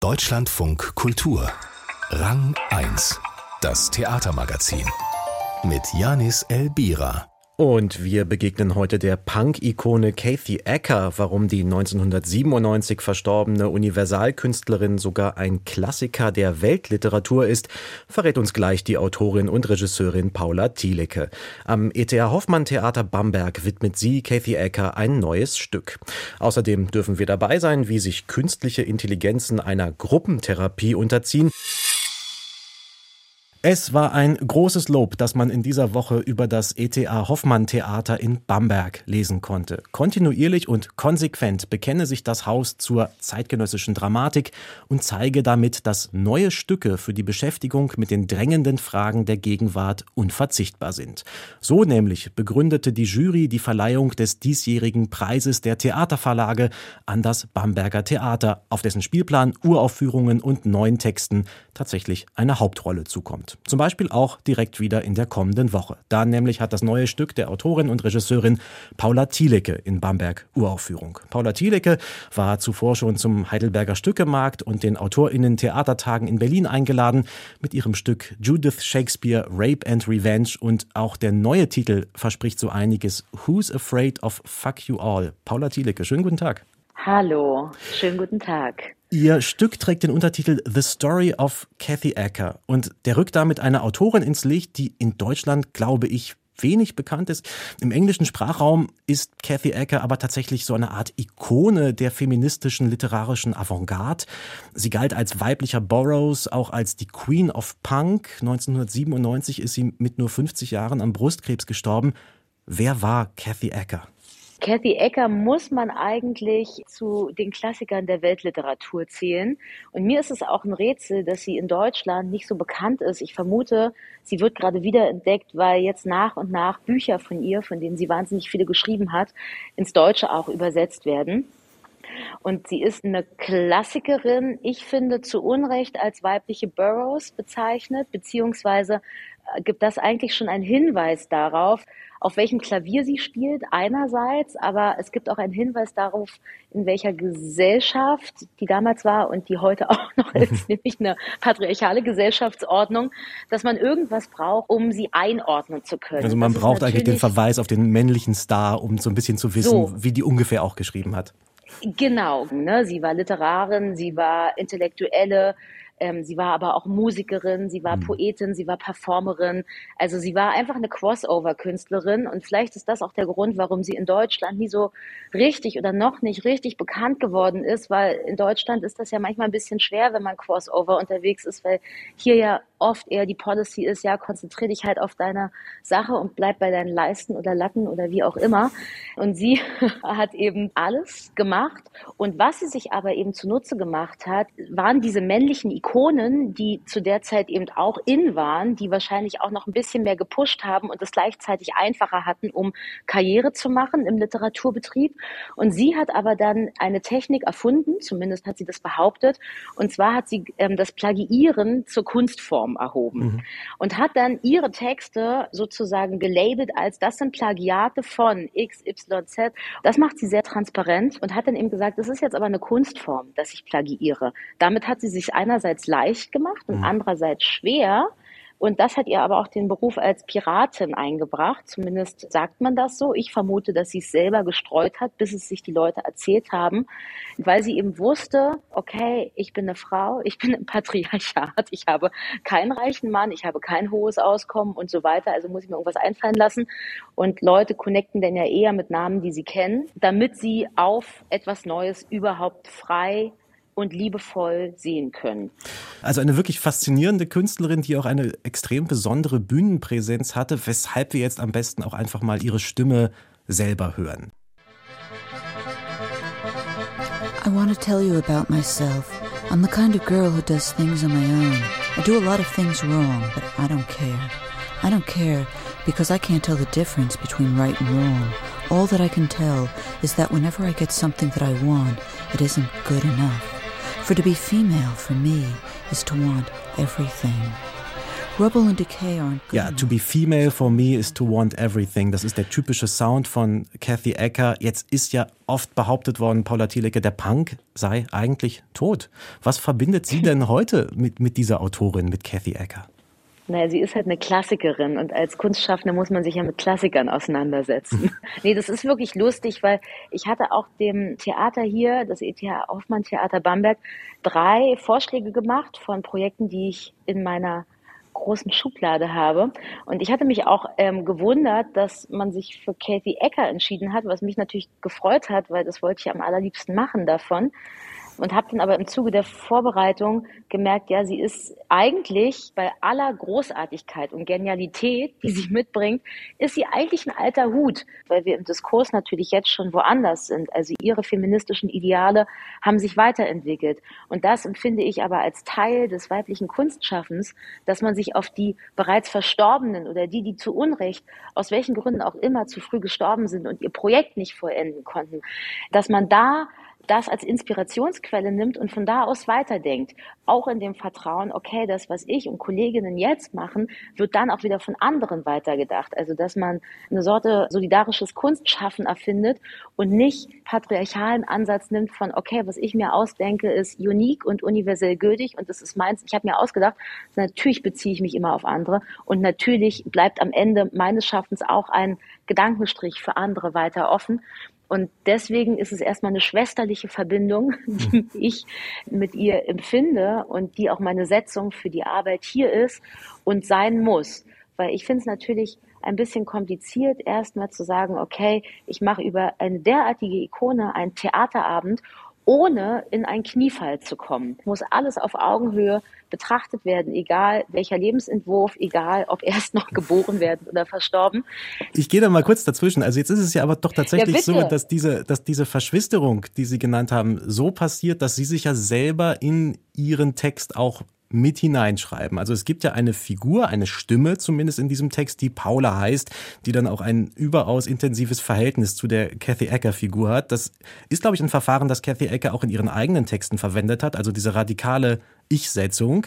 Deutschlandfunk Kultur. Rang 1. Das Theatermagazin. Mit Janis Elbira. Und wir begegnen heute der Punk-Ikone Kathy Acker. Warum die 1997 verstorbene Universalkünstlerin sogar ein Klassiker der Weltliteratur ist, verrät uns gleich die Autorin und Regisseurin Paula Thielecke. Am ETH Hoffmann Theater Bamberg widmet sie, Kathy Acker, ein neues Stück. Außerdem dürfen wir dabei sein, wie sich künstliche Intelligenzen einer Gruppentherapie unterziehen. Es war ein großes Lob, dass man in dieser Woche über das ETA Hoffmann Theater in Bamberg lesen konnte. Kontinuierlich und konsequent bekenne sich das Haus zur zeitgenössischen Dramatik und zeige damit, dass neue Stücke für die Beschäftigung mit den drängenden Fragen der Gegenwart unverzichtbar sind. So nämlich begründete die Jury die Verleihung des diesjährigen Preises der Theaterverlage an das Bamberger Theater, auf dessen Spielplan Uraufführungen und neuen Texten tatsächlich eine Hauptrolle zukommt. Zum Beispiel auch direkt wieder in der kommenden Woche. Da nämlich hat das neue Stück der Autorin und Regisseurin Paula Thielecke in Bamberg Uraufführung. Paula Thielecke war zuvor schon zum Heidelberger Stückemarkt und den AutorInnen Theatertagen in Berlin eingeladen mit ihrem Stück Judith Shakespeare Rape and Revenge und auch der neue Titel verspricht so einiges. Who's Afraid of Fuck You All? Paula Thielecke, schönen guten Tag. Hallo, schönen guten Tag. Ihr Stück trägt den Untertitel The Story of Kathy Acker und der rückt damit eine Autorin ins Licht, die in Deutschland, glaube ich, wenig bekannt ist. Im englischen Sprachraum ist Kathy Acker aber tatsächlich so eine Art Ikone der feministischen literarischen Avantgarde. Sie galt als weiblicher Burroughs, auch als die Queen of Punk. 1997 ist sie mit nur 50 Jahren am Brustkrebs gestorben. Wer war Kathy Acker? Kathy Ecker muss man eigentlich zu den Klassikern der Weltliteratur zählen. Und mir ist es auch ein Rätsel, dass sie in Deutschland nicht so bekannt ist. Ich vermute, sie wird gerade wieder entdeckt, weil jetzt nach und nach Bücher von ihr, von denen sie wahnsinnig viele geschrieben hat, ins Deutsche auch übersetzt werden. Und sie ist eine Klassikerin, ich finde zu Unrecht als weibliche Burroughs bezeichnet, beziehungsweise gibt das eigentlich schon einen Hinweis darauf, auf welchem Klavier sie spielt, einerseits, aber es gibt auch einen Hinweis darauf, in welcher Gesellschaft die damals war und die heute auch noch ist, nämlich eine patriarchale Gesellschaftsordnung, dass man irgendwas braucht, um sie einordnen zu können. Also man das braucht eigentlich den Verweis auf den männlichen Star, um so ein bisschen zu wissen, So. wie die ungefähr auch geschrieben hat. Genau, ne? sie war Literarin, sie war Intellektuelle, ähm, sie war aber auch Musikerin, sie war Mhm. Poetin, sie war Performerin. Also sie war einfach eine Crossover-Künstlerin und vielleicht ist das auch der Grund, warum sie in Deutschland nie so richtig oder noch nicht richtig bekannt geworden ist, weil in Deutschland ist das ja manchmal ein bisschen schwer, wenn man Crossover unterwegs ist, weil hier ja oft eher die Policy ist, ja, konzentrier dich halt auf deine Sache und bleib bei deinen Leisten oder Latten oder wie auch immer. Und sie hat eben alles gemacht. Und was sie sich aber eben zunutze gemacht hat, waren diese männlichen Ikonen, die zu der Zeit eben auch in waren, die wahrscheinlich auch noch ein bisschen mehr gepusht haben und es gleichzeitig einfacher hatten, um Karriere zu machen im Literaturbetrieb. Und sie hat aber dann eine Technik erfunden, zumindest hat sie das behauptet, und zwar hat sie ähm, das Plagiieren zur Kunstform erhoben Mhm. und hat dann ihre Texte sozusagen gelabelt als das sind Plagiate von XYZ. Das macht sie sehr transparent und hat dann eben gesagt, das ist jetzt aber eine Kunstform, dass ich plagiiere. Damit hat sie sich einerseits leicht gemacht und Mhm. andererseits schwer. Und das hat ihr aber auch den Beruf als Piratin eingebracht. Zumindest sagt man das so. Ich vermute, dass sie es selber gestreut hat, bis es sich die Leute erzählt haben, weil sie eben wusste, okay, ich bin eine Frau, ich bin im Patriarchat, ich habe keinen reichen Mann, ich habe kein hohes Auskommen und so weiter. Also muss ich mir irgendwas einfallen lassen. Und Leute connecten dann ja eher mit Namen, die sie kennen, damit sie auf etwas Neues überhaupt frei und liebevoll sehen können. Also eine wirklich faszinierende Künstlerin, die auch eine extrem besondere Bühnenpräsenz hatte, weshalb wir jetzt am besten auch einfach mal ihre Stimme selber hören. I want to tell you about myself. I'm the kind of girl who does things on my own. I do a lot of things wrong, but I don't care. I don't care because I can't tell the difference between right and wrong. All that I can tell is that whenever I get something that I want, it isn't good enough. For to be female for me is to want everything. Rubble and decay aren't good Ja, to be female for me is to want everything. Das ist der typische Sound von Kathy Ecker. Jetzt ist ja oft behauptet worden, Paula Thielecke, der Punk sei eigentlich tot. Was verbindet Sie denn heute mit, mit dieser Autorin, mit Kathy Ecker? Naja, sie ist halt eine Klassikerin und als Kunstschaffende muss man sich ja mit Klassikern auseinandersetzen. nee, das ist wirklich lustig, weil ich hatte auch dem Theater hier, das ETH Hoffmann Theater Bamberg, drei Vorschläge gemacht von Projekten, die ich in meiner großen Schublade habe. Und ich hatte mich auch ähm, gewundert, dass man sich für Kathy Ecker entschieden hat, was mich natürlich gefreut hat, weil das wollte ich am allerliebsten machen davon und habe dann aber im Zuge der Vorbereitung gemerkt, ja, sie ist eigentlich bei aller Großartigkeit und Genialität, die sie mitbringt, ist sie eigentlich ein alter Hut, weil wir im Diskurs natürlich jetzt schon woanders sind. Also ihre feministischen Ideale haben sich weiterentwickelt und das empfinde ich aber als Teil des weiblichen Kunstschaffens, dass man sich auf die bereits Verstorbenen oder die, die zu Unrecht aus welchen Gründen auch immer zu früh gestorben sind und ihr Projekt nicht vollenden konnten, dass man da das als Inspirationsquelle nimmt und von da aus weiterdenkt. Auch in dem Vertrauen, okay, das, was ich und Kolleginnen jetzt machen, wird dann auch wieder von anderen weitergedacht. Also, dass man eine Sorte solidarisches Kunstschaffen erfindet und nicht patriarchalen Ansatz nimmt von, okay, was ich mir ausdenke, ist unique und universell gültig und das ist meins. Ich habe mir ausgedacht, natürlich beziehe ich mich immer auf andere und natürlich bleibt am Ende meines Schaffens auch ein Gedankenstrich für andere weiter offen. Und deswegen ist es erstmal eine schwesterliche Verbindung, die ich mit ihr empfinde und die auch meine Setzung für die Arbeit hier ist und sein muss. Weil ich finde es natürlich ein bisschen kompliziert, erstmal zu sagen, okay, ich mache über eine derartige Ikone einen Theaterabend ohne in einen Kniefall zu kommen. Muss alles auf Augenhöhe betrachtet werden, egal welcher Lebensentwurf, egal ob erst noch geboren werden oder verstorben. Ich gehe da mal kurz dazwischen. Also jetzt ist es ja aber doch tatsächlich ja, so, dass diese, dass diese Verschwisterung, die Sie genannt haben, so passiert, dass Sie sich ja selber in Ihren Text auch mit hineinschreiben. Also es gibt ja eine Figur, eine Stimme zumindest in diesem Text, die Paula heißt, die dann auch ein überaus intensives Verhältnis zu der Kathy Ecker Figur hat. Das ist, glaube ich, ein Verfahren, das Kathy Ecker auch in ihren eigenen Texten verwendet hat, also diese radikale Ich-Setzung.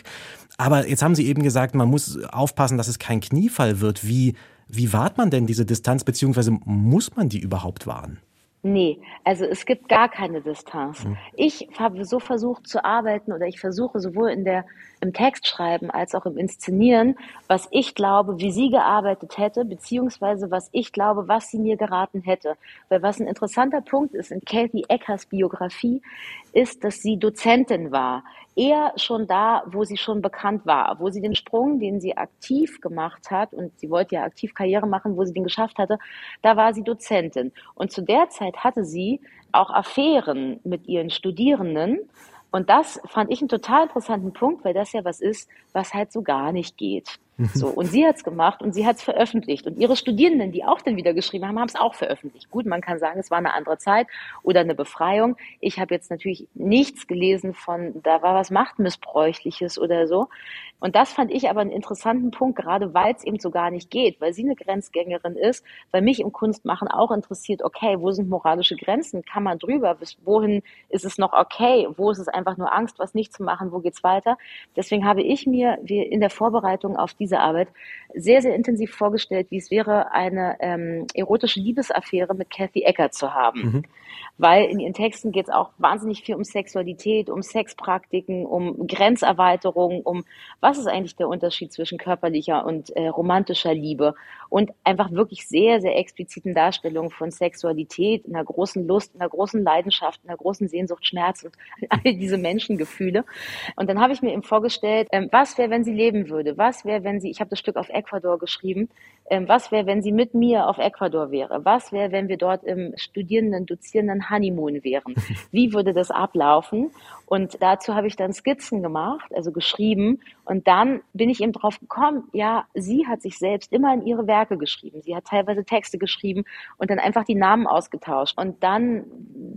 Aber jetzt haben Sie eben gesagt, man muss aufpassen, dass es kein Kniefall wird. Wie, wie wahrt man denn diese Distanz, beziehungsweise muss man die überhaupt wahren? Nee, also es gibt gar keine Distanz. Mhm. Ich habe so versucht zu arbeiten oder ich versuche sowohl in der, im Textschreiben als auch im Inszenieren, was ich glaube, wie sie gearbeitet hätte, beziehungsweise was ich glaube, was sie mir geraten hätte. Weil was ein interessanter Punkt ist in Kathy Eckers Biografie, ist, dass sie Dozentin war eher schon da, wo sie schon bekannt war, wo sie den Sprung, den sie aktiv gemacht hat, und sie wollte ja aktiv Karriere machen, wo sie den geschafft hatte, da war sie Dozentin. Und zu der Zeit hatte sie auch Affären mit ihren Studierenden. Und das fand ich einen total interessanten Punkt, weil das ja was ist, was halt so gar nicht geht. So, und sie hat's gemacht und sie hat's veröffentlicht. Und ihre Studierenden, die auch dann wieder geschrieben haben, haben es auch veröffentlicht. Gut, man kann sagen, es war eine andere Zeit oder eine Befreiung. Ich habe jetzt natürlich nichts gelesen von, da war was Machtmissbräuchliches oder so. Und das fand ich aber einen interessanten Punkt, gerade weil es eben so gar nicht geht, weil sie eine Grenzgängerin ist, weil mich im Kunstmachen auch interessiert, okay, wo sind moralische Grenzen? Kann man drüber? Bis wohin ist es noch okay? Wo ist es einfach nur Angst, was nicht zu machen? Wo geht's weiter? Deswegen habe ich mir in der Vorbereitung auf diese Arbeit sehr, sehr intensiv vorgestellt, wie es wäre, eine ähm, erotische Liebesaffäre mit Kathy Ecker zu haben. Mhm weil in ihren Texten geht es auch wahnsinnig viel um Sexualität, um Sexpraktiken, um Grenzerweiterung, um was ist eigentlich der Unterschied zwischen körperlicher und äh, romantischer Liebe und einfach wirklich sehr, sehr expliziten Darstellungen von Sexualität, einer großen Lust, einer großen Leidenschaft, einer großen Sehnsucht, Schmerz und all diese Menschengefühle. Und dann habe ich mir eben vorgestellt, ähm, was wäre, wenn sie leben würde? Was wäre, wenn sie, ich habe das Stück auf Ecuador geschrieben, ähm, was wäre, wenn sie mit mir auf Ecuador wäre? Was wäre, wenn wir dort im Studierenden, Dozierenden Honeymoon wären? Wie würde das ablaufen? Und dazu habe ich dann Skizzen gemacht, also geschrieben. Und dann bin ich eben drauf gekommen, ja, sie hat sich selbst immer in ihre Werke geschrieben. Sie hat teilweise Texte geschrieben und dann einfach die Namen ausgetauscht. Und dann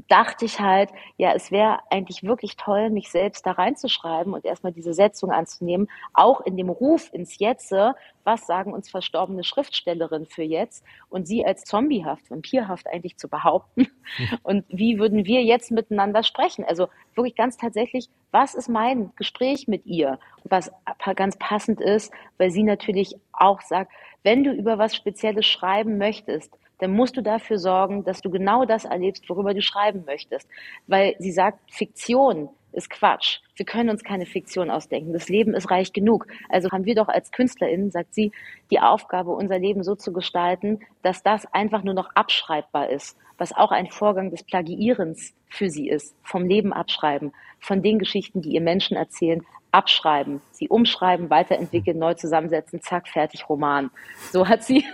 dachte ich halt, ja, es wäre eigentlich wirklich toll, mich selbst da reinzuschreiben und erstmal diese Setzung anzunehmen, auch in dem Ruf ins Jetze, was sagen uns verstorbene Schriftstellerinnen für jetzt und sie als zombiehaft, vampirhaft eigentlich zu behaupten und wie würden wir jetzt miteinander sprechen? Also wirklich ganz tatsächlich, was ist mein Gespräch mit ihr? Was ganz passend ist, weil sie natürlich auch sagt, wenn du über was Spezielles schreiben möchtest, dann musst du dafür sorgen, dass du genau das erlebst, worüber du schreiben möchtest. Weil sie sagt, Fiktion ist Quatsch. Wir können uns keine Fiktion ausdenken. Das Leben ist reich genug. Also haben wir doch als KünstlerInnen, sagt sie, die Aufgabe, unser Leben so zu gestalten, dass das einfach nur noch abschreibbar ist, was auch ein Vorgang des Plagiierens für sie ist. Vom Leben abschreiben, von den Geschichten, die ihr Menschen erzählen, abschreiben, sie umschreiben, weiterentwickeln, neu zusammensetzen, zack, fertig, Roman. So hat sie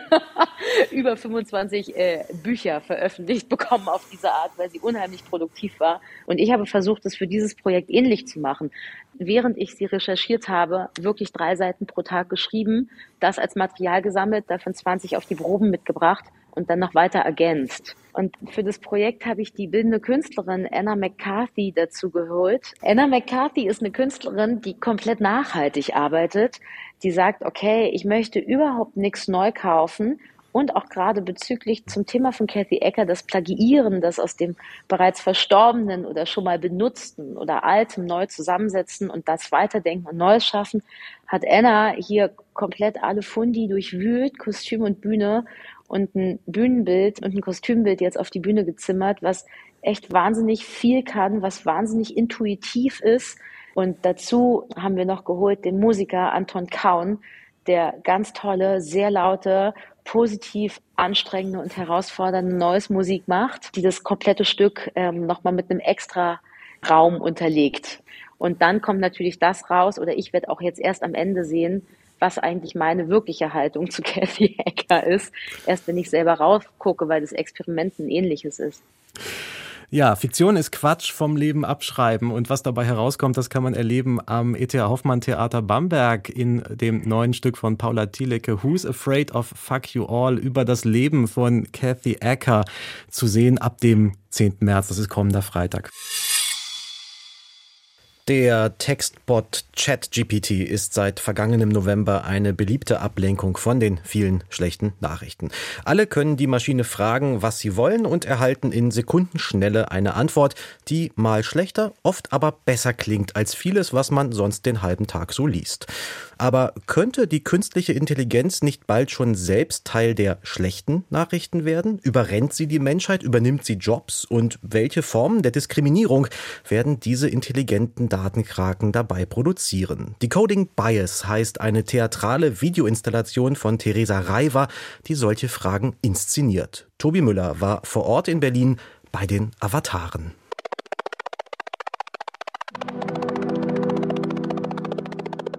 über 25 äh, Bücher veröffentlicht bekommen auf diese Art, weil sie unheimlich produktiv war. Und ich habe versucht, es für dieses Projekt ähnlich zu machen. Während ich sie recherchiert habe, wirklich drei Seiten pro Tag geschrieben, das als Material gesammelt, davon 20 auf die Proben mitgebracht und dann noch weiter ergänzt. Und für das Projekt habe ich die bildende Künstlerin Anna McCarthy dazu geholt. Anna McCarthy ist eine Künstlerin, die komplett nachhaltig arbeitet, die sagt, okay, ich möchte überhaupt nichts neu kaufen und auch gerade bezüglich zum Thema von Kathy Ecker, das Plagiieren, das aus dem bereits Verstorbenen oder schon mal Benutzten oder Altem neu zusammensetzen und das Weiterdenken und Neues schaffen, hat Anna hier komplett alle Fundi durchwühlt, Kostüm und Bühne und ein Bühnenbild und ein Kostümbild jetzt auf die Bühne gezimmert, was echt wahnsinnig viel kann, was wahnsinnig intuitiv ist. Und dazu haben wir noch geholt den Musiker Anton Kaun, der ganz tolle, sehr laute, positiv anstrengende und herausfordernde neues Musik macht, die das komplette Stück ähm, nochmal mit einem extra Raum unterlegt. Und dann kommt natürlich das raus, oder ich werde auch jetzt erst am Ende sehen, was eigentlich meine wirkliche Haltung zu Kathy Hacker ist. Erst wenn ich selber raufgucke, weil das Experiment ein ähnliches ist. Ja, Fiktion ist Quatsch vom Leben abschreiben und was dabei herauskommt, das kann man erleben am ETH Hoffmann Theater Bamberg in dem neuen Stück von Paula Thielecke, Who's Afraid of Fuck You All, über das Leben von Kathy Acker zu sehen ab dem 10. März, das ist kommender Freitag. Der Textbot ChatGPT ist seit vergangenem November eine beliebte Ablenkung von den vielen schlechten Nachrichten. Alle können die Maschine fragen, was sie wollen und erhalten in Sekundenschnelle eine Antwort, die mal schlechter, oft aber besser klingt als vieles, was man sonst den halben Tag so liest. Aber könnte die künstliche Intelligenz nicht bald schon selbst Teil der schlechten Nachrichten werden? Überrennt sie die Menschheit? Übernimmt sie Jobs? Und welche Formen der Diskriminierung werden diese intelligenten Datenkraken dabei produzieren? Decoding Bias heißt eine theatrale Videoinstallation von Theresa Reiver, die solche Fragen inszeniert. Tobi Müller war vor Ort in Berlin bei den Avataren.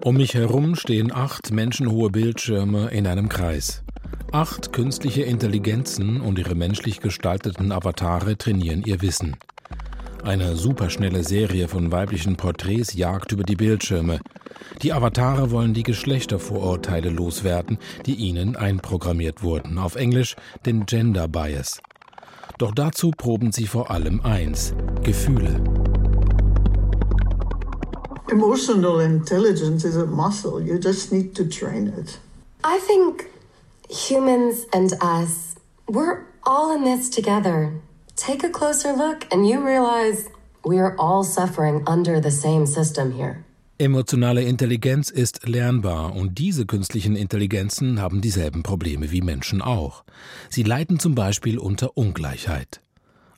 Um mich herum stehen acht menschenhohe Bildschirme in einem Kreis. Acht künstliche Intelligenzen und ihre menschlich gestalteten Avatare trainieren ihr Wissen. Eine superschnelle Serie von weiblichen Porträts jagt über die Bildschirme. Die Avatare wollen die Geschlechtervorurteile loswerden, die ihnen einprogrammiert wurden. Auf Englisch den Gender Bias. Doch dazu proben sie vor allem eins: Gefühle. Emotional intelligence is a muscle. You just need to train it. I think humans and us, we're all in this together. Take a closer look and you realize we're all suffering under the same system here. Emotionale Intelligenz ist lernbar und diese künstlichen Intelligenzen haben dieselben Probleme wie Menschen auch. Sie leiden zum Beispiel unter Ungleichheit.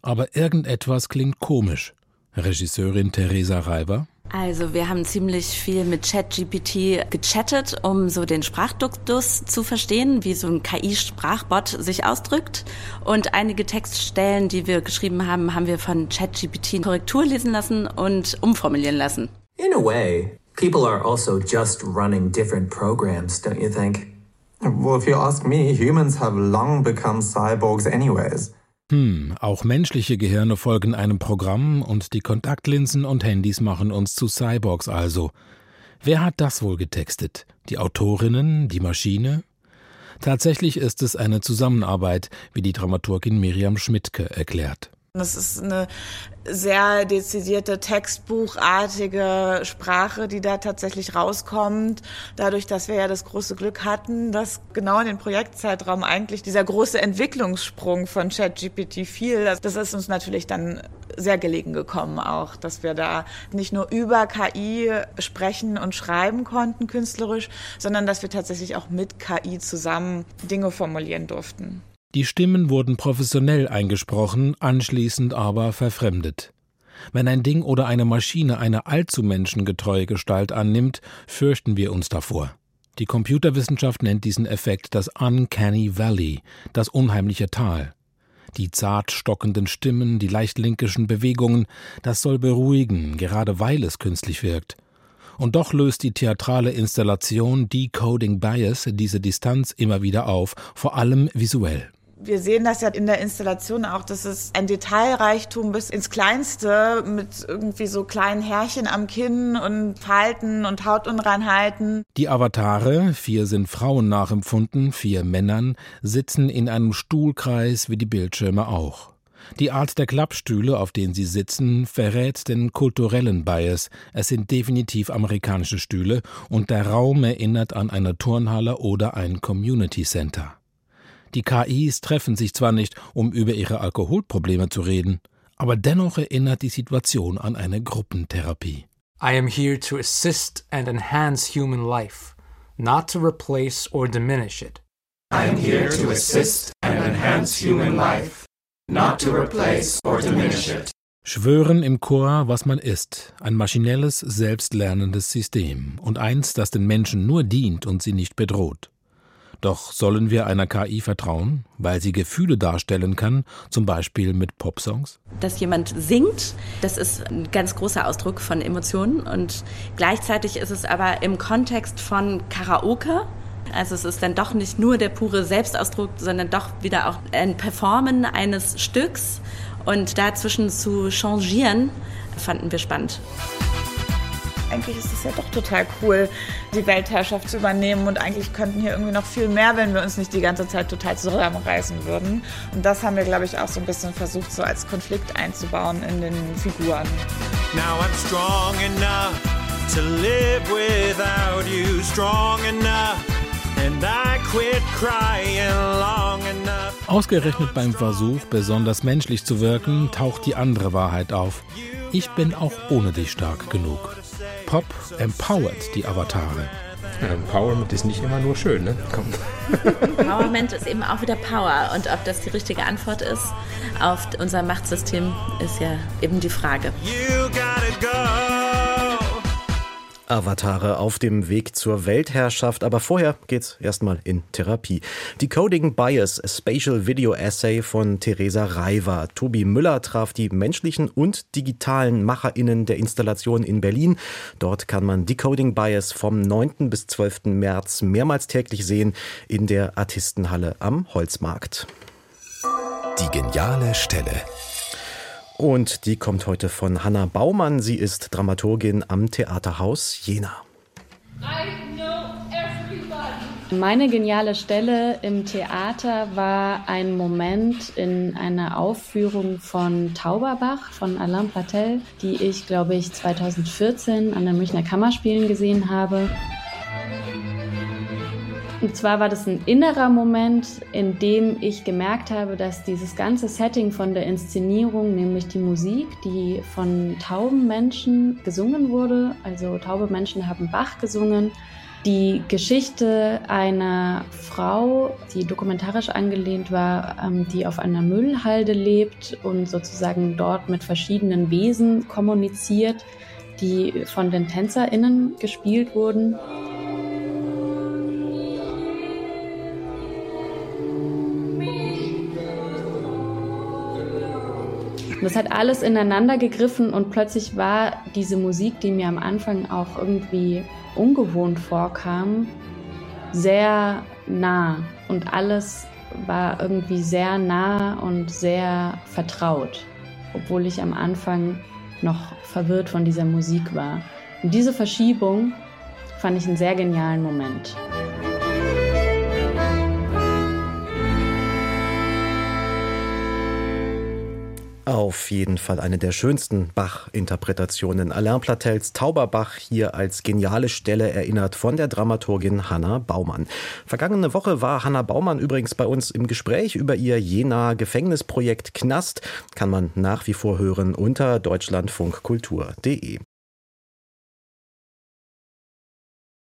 Aber irgendetwas klingt komisch. Regisseurin Theresa Reiber also wir haben ziemlich viel mit ChatGPT gechattet, um so den Sprachduktus zu verstehen, wie so ein KI-Sprachbot sich ausdrückt. Und einige Textstellen, die wir geschrieben haben, haben wir von ChatGPT Korrektur lesen lassen und umformulieren lassen. In a way, people are also just running different programs, don't you think? Well, if you ask me, humans have long become cyborgs anyways. Hm, auch menschliche Gehirne folgen einem Programm und die Kontaktlinsen und Handys machen uns zu Cyborgs also. Wer hat das wohl getextet? Die Autorinnen, die Maschine? Tatsächlich ist es eine Zusammenarbeit, wie die Dramaturgin Miriam Schmidtke erklärt. Das ist eine sehr dezidierte textbuchartige Sprache, die da tatsächlich rauskommt. Dadurch, dass wir ja das große Glück hatten, dass genau in den Projektzeitraum eigentlich dieser große Entwicklungssprung von ChatGPT fiel. Also das ist uns natürlich dann sehr gelegen gekommen auch, dass wir da nicht nur über KI sprechen und schreiben konnten künstlerisch, sondern dass wir tatsächlich auch mit KI zusammen Dinge formulieren durften. Die Stimmen wurden professionell eingesprochen, anschließend aber verfremdet. Wenn ein Ding oder eine Maschine eine allzu menschengetreue Gestalt annimmt, fürchten wir uns davor. Die Computerwissenschaft nennt diesen Effekt das Uncanny Valley, das unheimliche Tal. Die zart stockenden Stimmen, die leicht linkischen Bewegungen, das soll beruhigen, gerade weil es künstlich wirkt. Und doch löst die theatrale Installation Decoding Bias diese Distanz immer wieder auf, vor allem visuell wir sehen das ja in der Installation auch, dass es ein Detailreichtum bis ins Kleinste mit irgendwie so kleinen Härchen am Kinn und Falten und Hautunreinheiten. Die Avatare, vier sind Frauen nachempfunden, vier Männern, sitzen in einem Stuhlkreis wie die Bildschirme auch. Die Art der Klappstühle, auf denen sie sitzen, verrät den kulturellen Bias. Es sind definitiv amerikanische Stühle und der Raum erinnert an eine Turnhalle oder ein Community Center. Die KIs treffen sich zwar nicht, um über ihre Alkoholprobleme zu reden, aber dennoch erinnert die Situation an eine Gruppentherapie. I am here to assist and enhance human life, not to replace or diminish it. I am here to assist and enhance human life, not to replace or diminish it. Schwören im Chor, was man ist, ein maschinelles, selbstlernendes System und eins, das den Menschen nur dient und sie nicht bedroht. Doch sollen wir einer KI vertrauen, weil sie Gefühle darstellen kann, zum Beispiel mit Popsongs? Dass jemand singt, das ist ein ganz großer Ausdruck von Emotionen und gleichzeitig ist es aber im Kontext von Karaoke. Also es ist dann doch nicht nur der pure Selbstausdruck, sondern doch wieder auch ein Performen eines Stücks und dazwischen zu changieren, fanden wir spannend eigentlich ist es ja doch total cool, die Weltherrschaft zu übernehmen und eigentlich könnten hier irgendwie noch viel mehr, wenn wir uns nicht die ganze Zeit total zusammenreißen würden. Und das haben wir, glaube ich, auch so ein bisschen versucht, so als Konflikt einzubauen in den Figuren. Now I'm strong enough to live without you, strong enough. Ausgerechnet beim Versuch, besonders menschlich zu wirken, taucht die andere Wahrheit auf. Ich bin auch ohne dich stark genug. Pop empowert die Avatare. Ja, Empowerment ist nicht immer nur schön, ne? Komm. Empowerment ist eben auch wieder Power. Und ob das die richtige Antwort ist auf unser Machtsystem, ist ja eben die Frage. You gotta go. Avatare auf dem Weg zur Weltherrschaft, aber vorher geht's erstmal in Therapie. Decoding Bias, a Spatial Video Essay von Theresa Reiver. Tobi Müller traf die menschlichen und digitalen MacherInnen der Installation in Berlin. Dort kann man Decoding Bias vom 9. bis 12. März mehrmals täglich sehen in der Artistenhalle am Holzmarkt. Die geniale Stelle. Und die kommt heute von Hanna Baumann. Sie ist Dramaturgin am Theaterhaus Jena. Meine geniale Stelle im Theater war ein Moment in einer Aufführung von Tauberbach von Alain Platel, die ich, glaube ich, 2014 an der Münchner Kammerspielen gesehen habe. Und zwar war das ein innerer Moment, in dem ich gemerkt habe, dass dieses ganze Setting von der Inszenierung, nämlich die Musik, die von tauben Menschen gesungen wurde, also taube Menschen haben Bach gesungen, die Geschichte einer Frau, die dokumentarisch angelehnt war, ähm, die auf einer Müllhalde lebt und sozusagen dort mit verschiedenen Wesen kommuniziert, die von den TänzerInnen gespielt wurden. Und das hat alles ineinander gegriffen und plötzlich war diese Musik, die mir am Anfang auch irgendwie ungewohnt vorkam, sehr nah und alles war irgendwie sehr nah und sehr vertraut, obwohl ich am Anfang noch verwirrt von dieser Musik war. Und diese Verschiebung fand ich einen sehr genialen Moment. Auf jeden Fall eine der schönsten Bach-Interpretationen. Alain Platels Tauberbach hier als geniale Stelle erinnert von der Dramaturgin Hanna Baumann. Vergangene Woche war Hanna Baumann übrigens bei uns im Gespräch über ihr Jena Gefängnisprojekt Knast. Kann man nach wie vor hören unter deutschlandfunkkultur.de.